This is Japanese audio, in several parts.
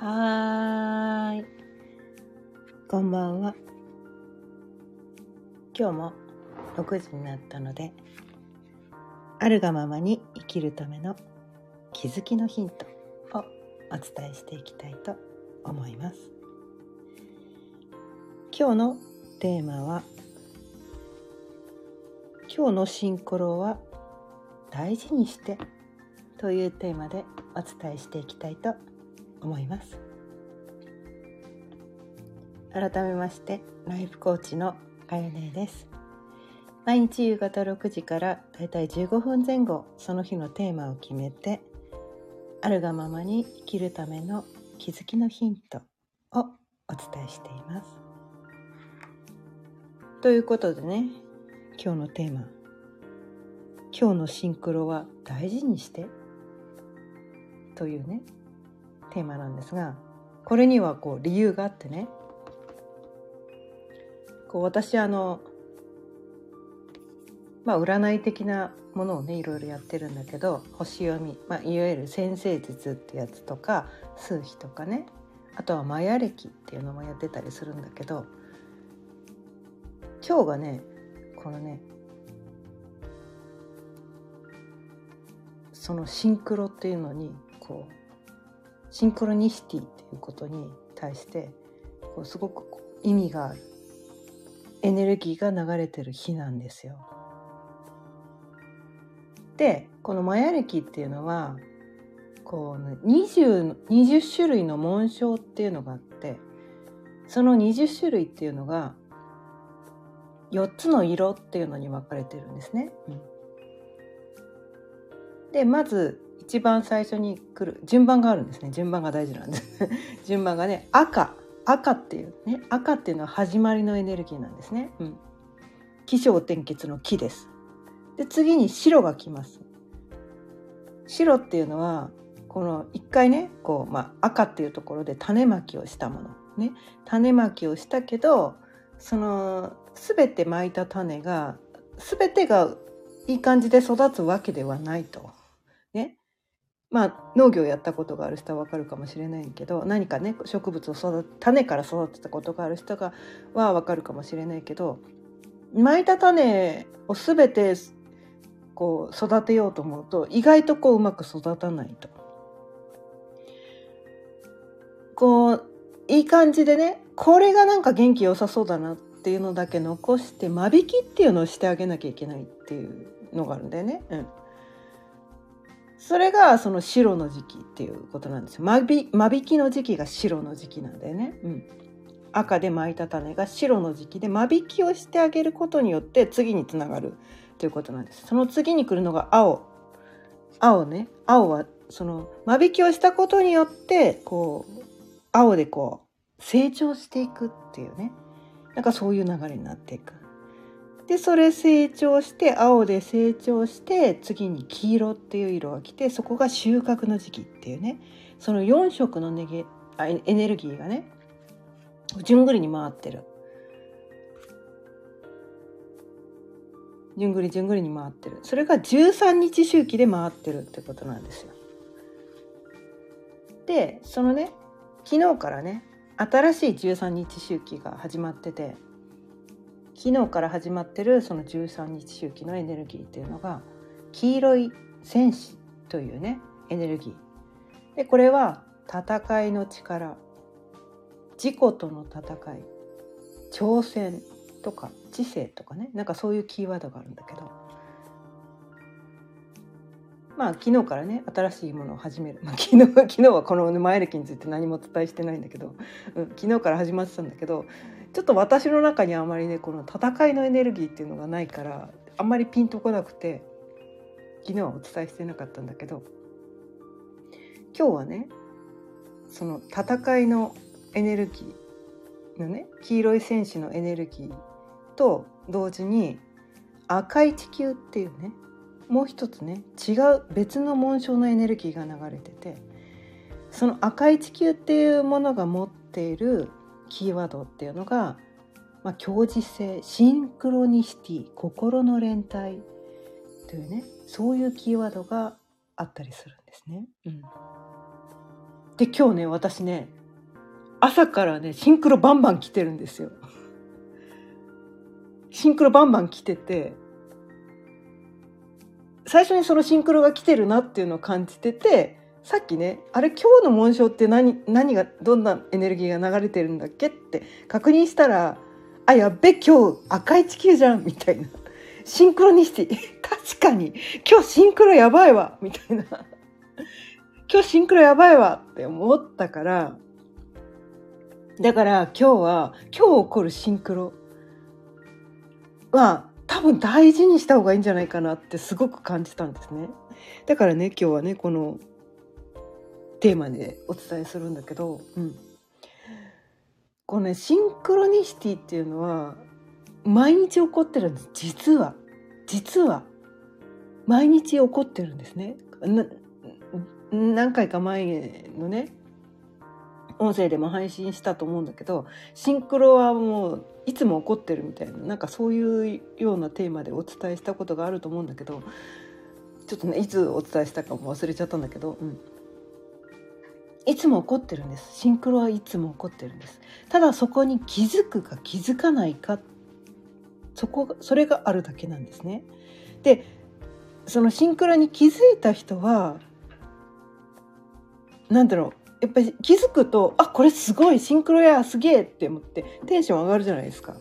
はーい。こんばんは。今日も6時になったので、あるがままに生きるための気づきのヒントをお伝えしていきたいと思います。今日のテーマは、今日のシンクロは大事にしてというテーマでお伝えしていきたいと思います思います。改めましてライフコーチのあやねです。毎日夕方6時からだいたい15分前後その日のテーマを決めてあるがままに生きるための気づきのヒントをお伝えしています。ということでね今日のテーマ今日のシンクロは大事にしてというねテーマなんですがこれにはこう理由があってね。こう私あのまあ占い的なものをねいろいろやってるんだけど星読み、まあ、いわゆる先生術ってやつとか数秘とかね。あとはマヤ暦っていうのもやってたりするんだけど今日がねこのねそのシンクロっていうのにこうシンクロニシティっていうことに対してこうすごく意味があるエネルギーが流れてる日なんですよ。でこのマヤ暦っていうのはこう 20, 20種類の紋章っていうのがあってその20種類っていうのが4つの色っていうのに分かれてるんですね。うん、でまず一番最初に来る順番があるんですね。順番が大事なんで。す 順番がね赤。赤っていうね赤っていうのは始まりのエネルギーなんですね、うん、起承転結の木です。で次に白が来ます。白っていうのはこの一回ねこう、まあ、赤っていうところで種まきをしたもの。ね。種まきをしたけどその全てまいた種が全てがいい感じで育つわけではないと。まあ農業やったことがある人は分かるかもしれないけど何かね植物を育て種から育てたことがある人がは分かるかもしれないけど巻いた種を全てこう育てようと思うと意外とこううまく育たないと。こういい感じでねこれがなんか元気良さそうだなっていうのだけ残して間引きっていうのをしてあげなきゃいけないっていうのがあるんだよね。うんそれがその白の時期っていうことなんですよ。間引きの時期が白の時期なんだよね、うん、赤で巻いた種が白の時期で間引きをしてあげることによって次につながるということなんです。その次に来るのが青。青ね。青はその間引きをしたことによってこう青でこう成長していくっていうね。なんかそういう流れになっていく。でそれ成長して青で成長して次に黄色っていう色が来てそこが収穫の時期っていうね。その4色のネゲエネルギーがね順繰りに回ってる。順繰り順繰りに回ってる。それが13日周期で回ってるってことなんですよ。でそのね昨日からね新しい13日周期が始まってて。昨日から始まってるその13日周期のエネルギーっていうのが黄色い戦士というねエネルギー。でこれは戦いの力。自己との戦い。挑戦とか知性とかね。なんかそういうキーワードがあるんだけど。まあ昨日からね新しいものを始める、まあ、昨日昨日はこの前歴について何もお伝えしてないんだけど、うん、昨日から始まってたんだけどちょっと私の中にあまりねこの戦いのエネルギーっていうのがないからあんまりピンとこなくて昨日はお伝えしてなかったんだけど今日はねその戦いのエネルギーのね黄色い戦士のエネルギーと同時に赤い地球っていうねもう一つね違う別の紋章のエネルギーが流れててその赤い地球っていうものが持っているキーワードっていうのが、まあ、共時性シンクロニシティ心の連帯というねそういうキーワードがあったりするんですね。うん、で今日ね私ね朝からねシンクロバンバン来てるんですよ。シンクロバンバン来てて最初にそのシンクロが来てるなっていうのを感じててさっきねあれ今日の紋章って何何がどんなエネルギーが流れてるんだっけって確認したらあやっべ今日赤い地球じゃんみたいな。シンクロニシティ。確かに。今日シンクロやばいわ。みたいな。今日シンクロやばいわって思ったから。だから今日は今日起こるシンクロ。は多分大事にした方がいいんじゃないかなってすごく感じたんですね。だからね今日はねこのテーマでお伝えするんだけど、うん、このねシンクロニシティっていうのは毎日起こってるんです。実は。実は。毎日起こってるんですね。何回か前のね音声でも配信したと思うんだけどシンクロはもういつも起こってるみたいななんかそういうようなテーマでお伝えしたことがあると思うんだけどちょっとねいつお伝えしたかも忘れちゃったんだけど、うん、いつも起こってるんですシンクロはいつも起こってるんですただそこに気づくか気づかないかそこそれがあるだけなんですねでそのシンクロに気づいた人は何だろうやっぱり気づくとあこれすごいシンクロやすげえって思ってテンション上がるじゃないですか。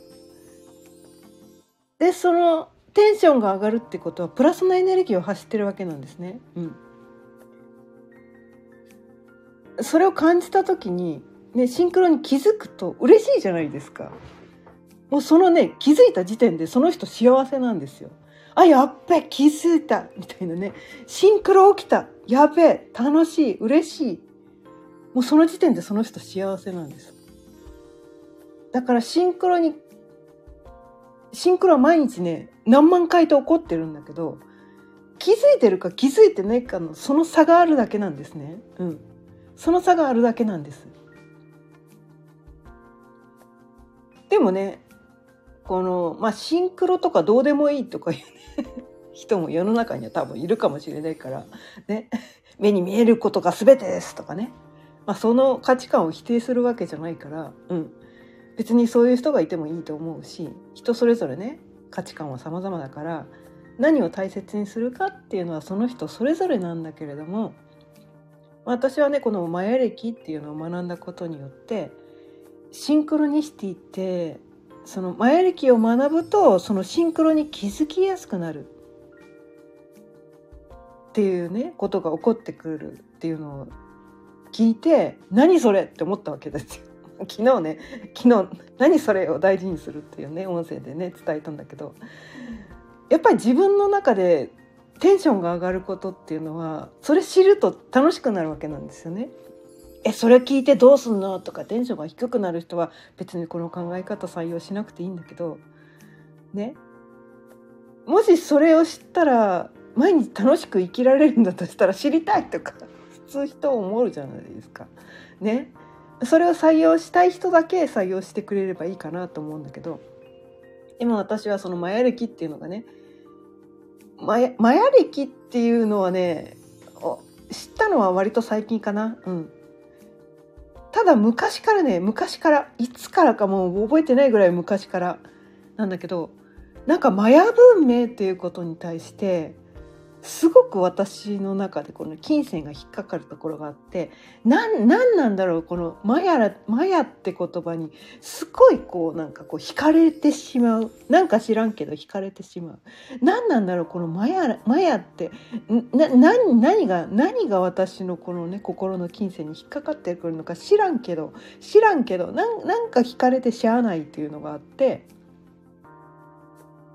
でそのテンションが上がるってことはプラスのエネルギーを発してるわけなんですね。うん、それを感じた時に、ね、シンクロに気づくと嬉しいじゃないですか。もうそのね気づいた時点でその人幸せなんですよ。あやっべ気づいたみたいなねシンクロ起きたやべえ楽しい嬉しいもうその時点でその人幸せなんです。だからシンクロに、シンクロは毎日ね、何万回と起こってるんだけど、気づいてるか気づいてないかのその差があるだけなんですね。うん。その差があるだけなんです。でもね、この、まあ、シンクロとかどうでもいいとかいう、ね、人も世の中には多分いるかもしれないから、ね、目に見えることが全てですとかね、まあ、その価値観を否定するわけじゃないから、うん、別にそういう人がいてもいいと思うし人それぞれね価値観は様々だから何を大切にするかっていうのはその人それぞれなんだけれども私はねこのマヤ歴っていうのを学んだことによってシンクロニシティってそのマヤ歴を学ぶとそのシンクロに気づきやすくなるっていうねことが起こってくるっていうのを聞いて何それって思ったわけですよ。昨日ね昨日何それを大事にするっていうね音声でね伝えたんだけどやっぱり自分の中でテンションが上がることっていうのはそれ知ると楽しくなるわけなんですよね。えそれ聞いてどうすんのとかテンションが低くなる人は別にこの考え方採用しなくていいんだけどねもしそれを知ったら毎日楽しく生きられるんだとしたら知りたいとか普通人を思うじゃないですか。ね。それを採用したい人だけ採用してくれればいいかなと思うんだけど今私はそのマヤ歴っていうのがねマヤマヤ歴っていうのはね知ったのは割と最近かな。うん。ただ昔からね昔からいつからかもう覚えてないぐらい昔からなんだけどなんかマヤ文明っていうことに対してすごく私の中でこの金銭が引っかかるところがあって何なんだろうこのマヤマヤって言葉にすごいこうなんかこう惹かれてしまう。なんか知らんけど惹かれてしまう。何なんだろうこのマヤマヤってな何何が何が私のこのね心の金銭に引っかかってくるのか知らんけど知らんけどなんか惹かれてしゃあないっていうのがあって。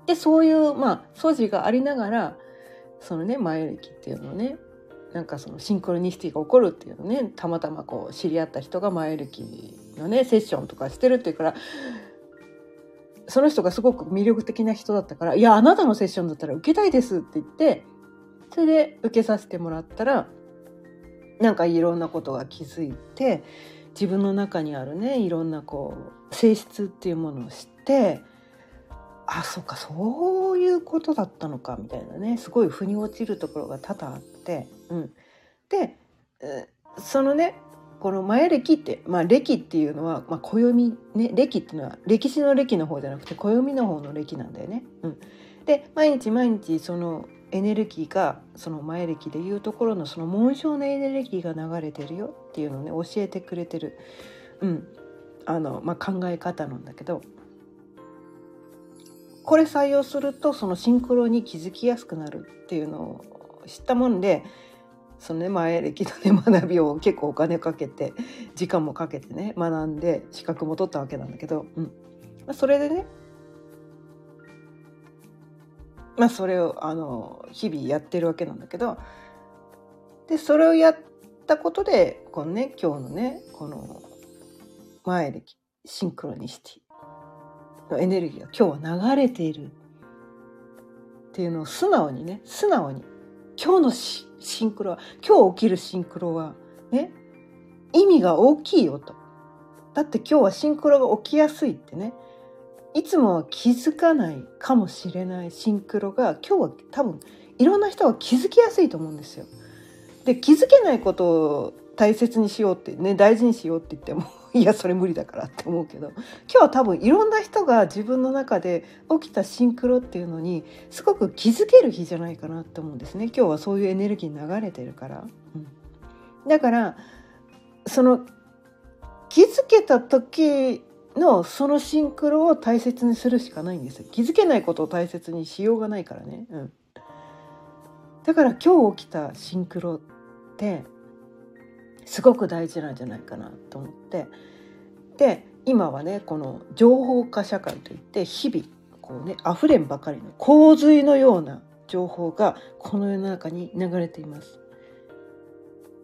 でそういうまあ素地がありながらそのね前歴っていうのをね。なんかそのシンクロニシティが起こるっていうのね。たまたまこう知り合った人が前歴のねセッションとかしてるっていうからその人がすごく魅力的な人だったから「いやあなたのセッションだったら受けたいです」って言ってそれで受けさせてもらったらなんかいろんなことが気づいて自分の中にあるねいろんなこう性質っていうものを知ってあそうかそういうことだったのかみたいなね。すごい腑に落ちるところが多々あって、うん、でそのねこの前歴って、まあ、歴っていうのは、まあ、暦ね歴っていうのは歴史の歴の方じゃなくて暦の方の歴なんだよね。うん、で毎日毎日そのエネルギーがその前歴でいうところのその紋章のエネルギーが流れてるよ。っていうのをね教えてくれてる、うん。あのまあ、考え方なんだけど。これ採用するとそのシンクロに気づきやすくなるっていうのを知ったもんでそのね前歴のね学びを結構お金かけて時間もかけてね学んで資格も取ったわけなんだけど、うん。まあ、それでねまあそれをあの日々やってるわけなんだけどでそれをやったことでこのね今日のねこの前歴シンクロニシティ。のエネルギーが今日は流れているっていうのを素直にね素直に今日のシンクロは今日起きるシンクロはね意味が大きいよと。だって今日はシンクロが起きやすいってねいつもは気づかないかもしれないシンクロが今日は多分いろんな人が気づきやすいと思うんですよ。で気づけないことを大切にしようってね大事にしようって言ってもいやそれ無理だからって思うけど。今日は多分いろんな人が自分の中で起きたシンクロっていうのにすごく気づける日じゃないかなって思うんですね。今日はそういうエネルギー流れてるから。うん、だからその気づけた時のそのシンクロを大切にするしかないんです気づけないことを大切にしようがないからね、うん、だから今日起きたシンクロってすごく大事なんじゃないかなと思ってで今はねこの情報化社会といって日々こうね溢れんばかりの洪水のような情報がこの世の中に流れています。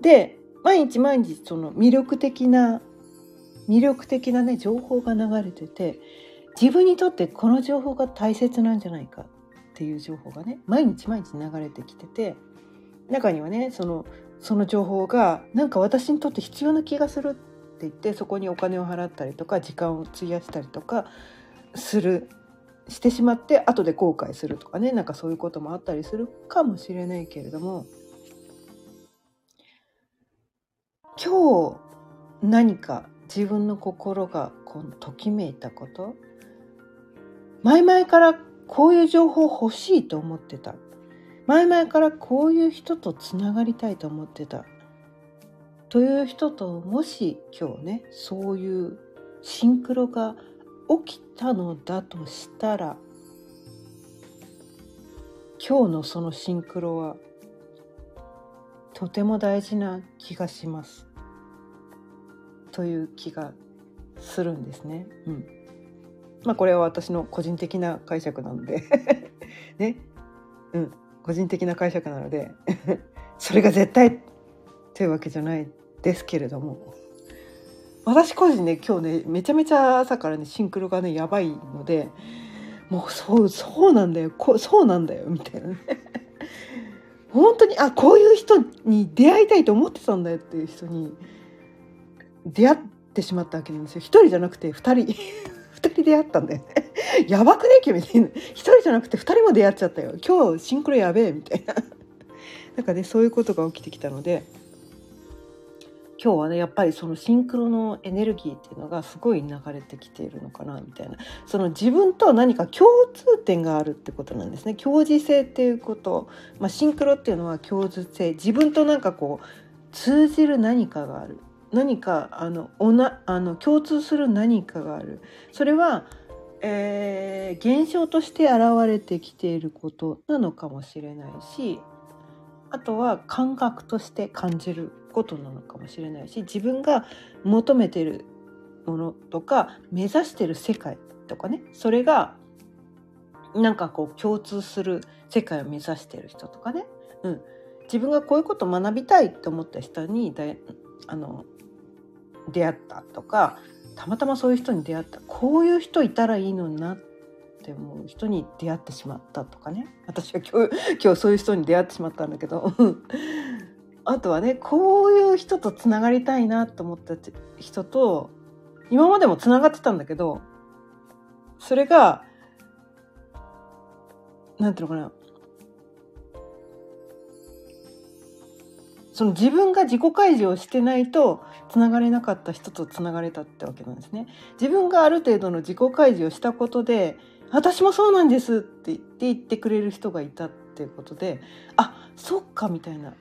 で毎日毎日その魅力的な魅力的なね情報が流れてて自分にとってこの情報が大切なんじゃないかっていう情報がね毎日毎日流れてきてて中にはねそのその情報がなんか私にとって必要な気がするって言ってそこにお金を払ったりとか時間を費やしたりとかするしてしまって後で後悔するとかねなんかそういうこともあったりするかもしれないけれども今日何か自分の心がこのときめいたこと前々からこういう情報欲しいと思ってた。前々からこういう人とつながりたいと思ってたという人ともし今日ねそういうシンクロが起きたのだとしたら今日のそのシンクロはとても大事な気がします。という気がするんですね。うん。まあこれは私の個人的な解釈なので ね。うん。個人的な解釈なので それが絶対というわけじゃないですけれども。私個人ね今日ねめちゃめちゃ朝からねシンクロがねやばいのでもうそうそうなんだよ。こそうなんだよ。みたいなね。本当にあこういう人に出会いたいと思ってたんだよっていう人に出会ってしまったわけなんですよ。一人じゃなくて二人。二人出会ったんだよね。やばくね？君。一人じゃなくて二人も出会っちゃったよ。今日シンクロやべえみたいな。なんかねそういうことが起きてきたので今日はねやっぱりそのシンクロのエネルギーっていうのがすごい流れてきているのかなみたいな。その自分と何か共通点があるってことなんですね。共時性っていうこと、まあ、シンクロっていうのは共通性。自分となんかこう通じる何かがある。何かあのおなあの共通する何かがある。それは、えー、現象として現れてきていることなのかもしれないしあとは感覚として感じることなのかもしれないし自分が求めてるものとか目指してる世界とかねそれがなんかこう共通する世界を目指してる人とかね、うん、自分がこういうことを学びたいと思った人にだあの出会ったとかたまたまそういう人に出会ったこういう人いたらいいのになって思う人に出会ってしまったとかね。私は今日今日そういう人に出会ってしまったんだけど。あとはねこういう人とつながりたいなと思った人と今までもつながってたんだけどそれが何ていうのかなその自分が自己開示をしてないとつながれなかった人とつながれたってわけなんですね。自分がある程度の自己開示をしたことで私もそうなんですって言って言ってくれる人がいたっていうことであそっかみたいな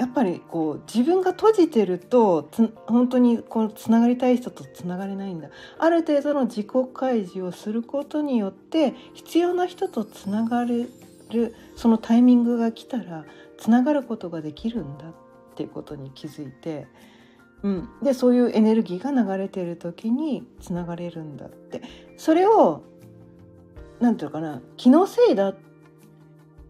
やっぱりこう自分が閉じてると本当にこうつながりたい人とつながれないんだある程度の自己開示をすることによって必要な人とつながれるそのタイミングが来たらつながることができるんだっっていうことに気づいて、うん、でそういうエネルギーが流れてる時につながれるんだって。それを何て言うかな気のせいだっ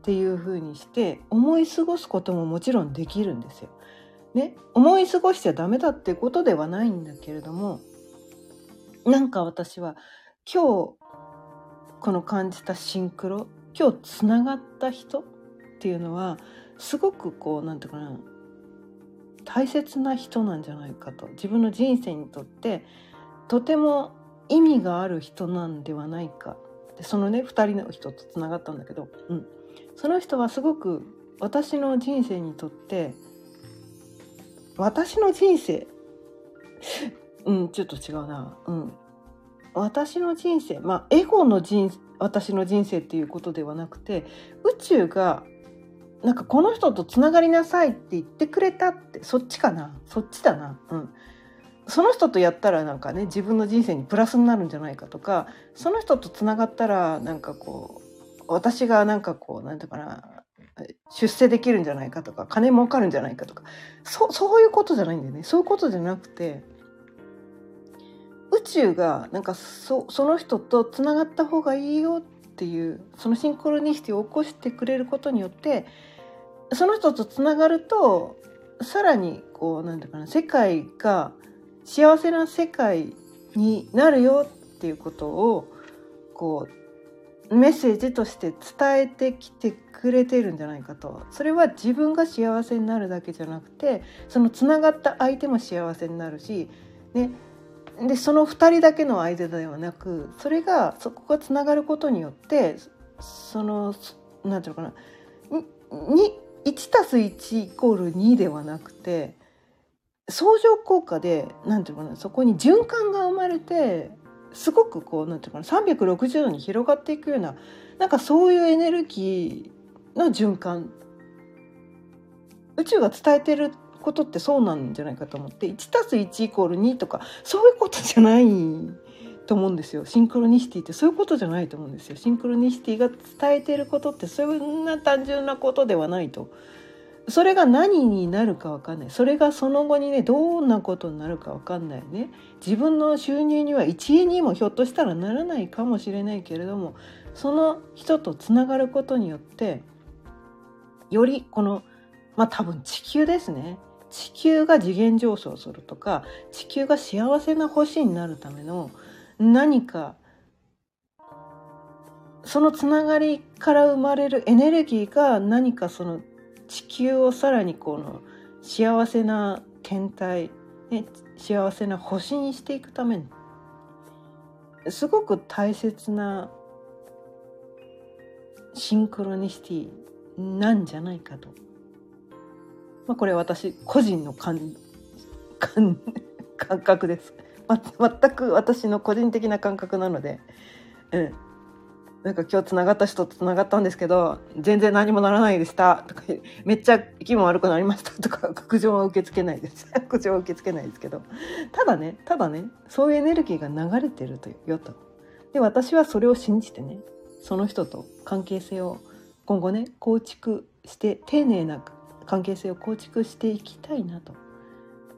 ていうふうにして思い過ごすことももちろんできるんですよ。ね、思い過ごしちゃダメだってことではないんだけれどもなんか私は今日この感じたシンクロ今日つながった人っていうのはすごくこう何て言うかな大切な人なんじゃないかと。自分の人生にとってとても意味がある人なんではないか。でそのね2人の人とつながったんだけど、うん、その人はすごく私の人生にとって私の人生 うんちょっと違うな。うん。私の人生まあエゴの人私の人生っていうことではなくて宇宙がなんかこの人とつながりなさいって言ってくれたってそっちかな？そっちだな。うん。その人とやったらなんかね自分の人生にプラスになるんじゃないかとかその人とつながったらなんかこう私がなんかこう何て言うかな出世できるんじゃないかとか金儲かるんじゃないかとかそそういうことじゃないんだよね。そういうことじゃなくて宇宙がなんかそその人とつながった方がいいよっていうそのシンクロニシティを起こしてくれることによってその人とつながるとさらにこうなんていうかな世界が幸せな世界になるよっていうことをこうメッセージとして伝えてきてくれてるんじゃないかと。それは自分が幸せになるだけじゃなくてそのつながった相手も幸せになるし、ね、でその2人だけの間ではなくそれがそこがつながることによってその何て言うのかな。に1たす1イコール2ではなくて相乗効果で何て言うかなそこに循環が生まれてすごくこう何て言うかな360度に広がっていくようななんかそういうエネルギーの循環。宇宙が伝えてることってそうなんじゃないかと思って1たす1イコール2とかそういうことじゃない。と思うんですよ。シンクロニシティってそういうことじゃないと思うんですよ。シンクロニシティが伝えてることってそんな単純なことではないと。それが何になるか分かんない。それがその後にねどんなことになるか分かんないね。自分の収入には1円にもひょっとしたらならないかもしれないけれどもその人とつながることによってよりこのまあ多分地球ですね。地球が次元上昇するとか地球が幸せな星になるための何かそのつながりから生まれるエネルギーが何かその地球をさらにこの幸せな天体、ね、幸せな星にしていくためにすごく大切なシンクロニシティなんじゃないかと。まあ、これ私個人の感感 感覚です、全く私の個人的な感覚なので、うん、なんか今日つながった人とつながったんですけど全然何もならないでした。とかめっちゃ気分悪くなりました。とか苦情は受け付けないです。苦情は受け付けないですけど。ただねただねそういうエネルギーが流れてるとよと。で私はそれを信じてねその人と関係性を今後ね構築して丁寧な関係性を構築していきたいなと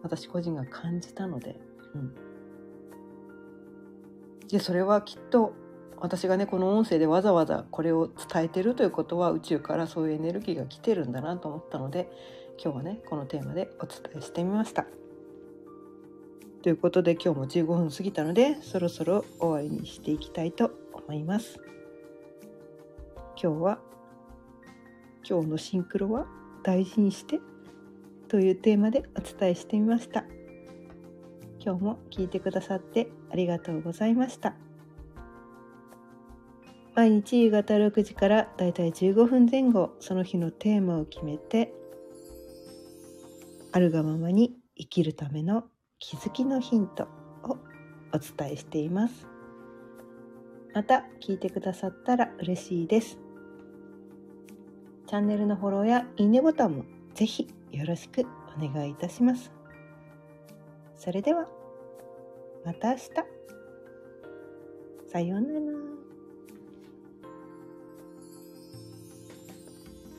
私個人が感じたので,、うん、でそれはきっと私がねこの音声でわざわざこれを伝えてるということは宇宙からそういうエネルギーが来てるんだなと思ったので今日はねこのテーマでお伝えしてみました。ということで今日も15分過ぎたのでそろそろ終わりにしていきたいと思います。今日は今日のシンクロは大事にしてというテーマでお伝えしてみました今日も聞いてくださってありがとうございました。毎日夕方6時からだいたい15分前後その日のテーマを決めてあるがままに生きるための気づきのヒントをお伝えしています。また聞いてくださったら嬉しいです。チャンネルのフォローやいいねボタンもぜひよろしくお願いいたします。それではまた明日。さようなら。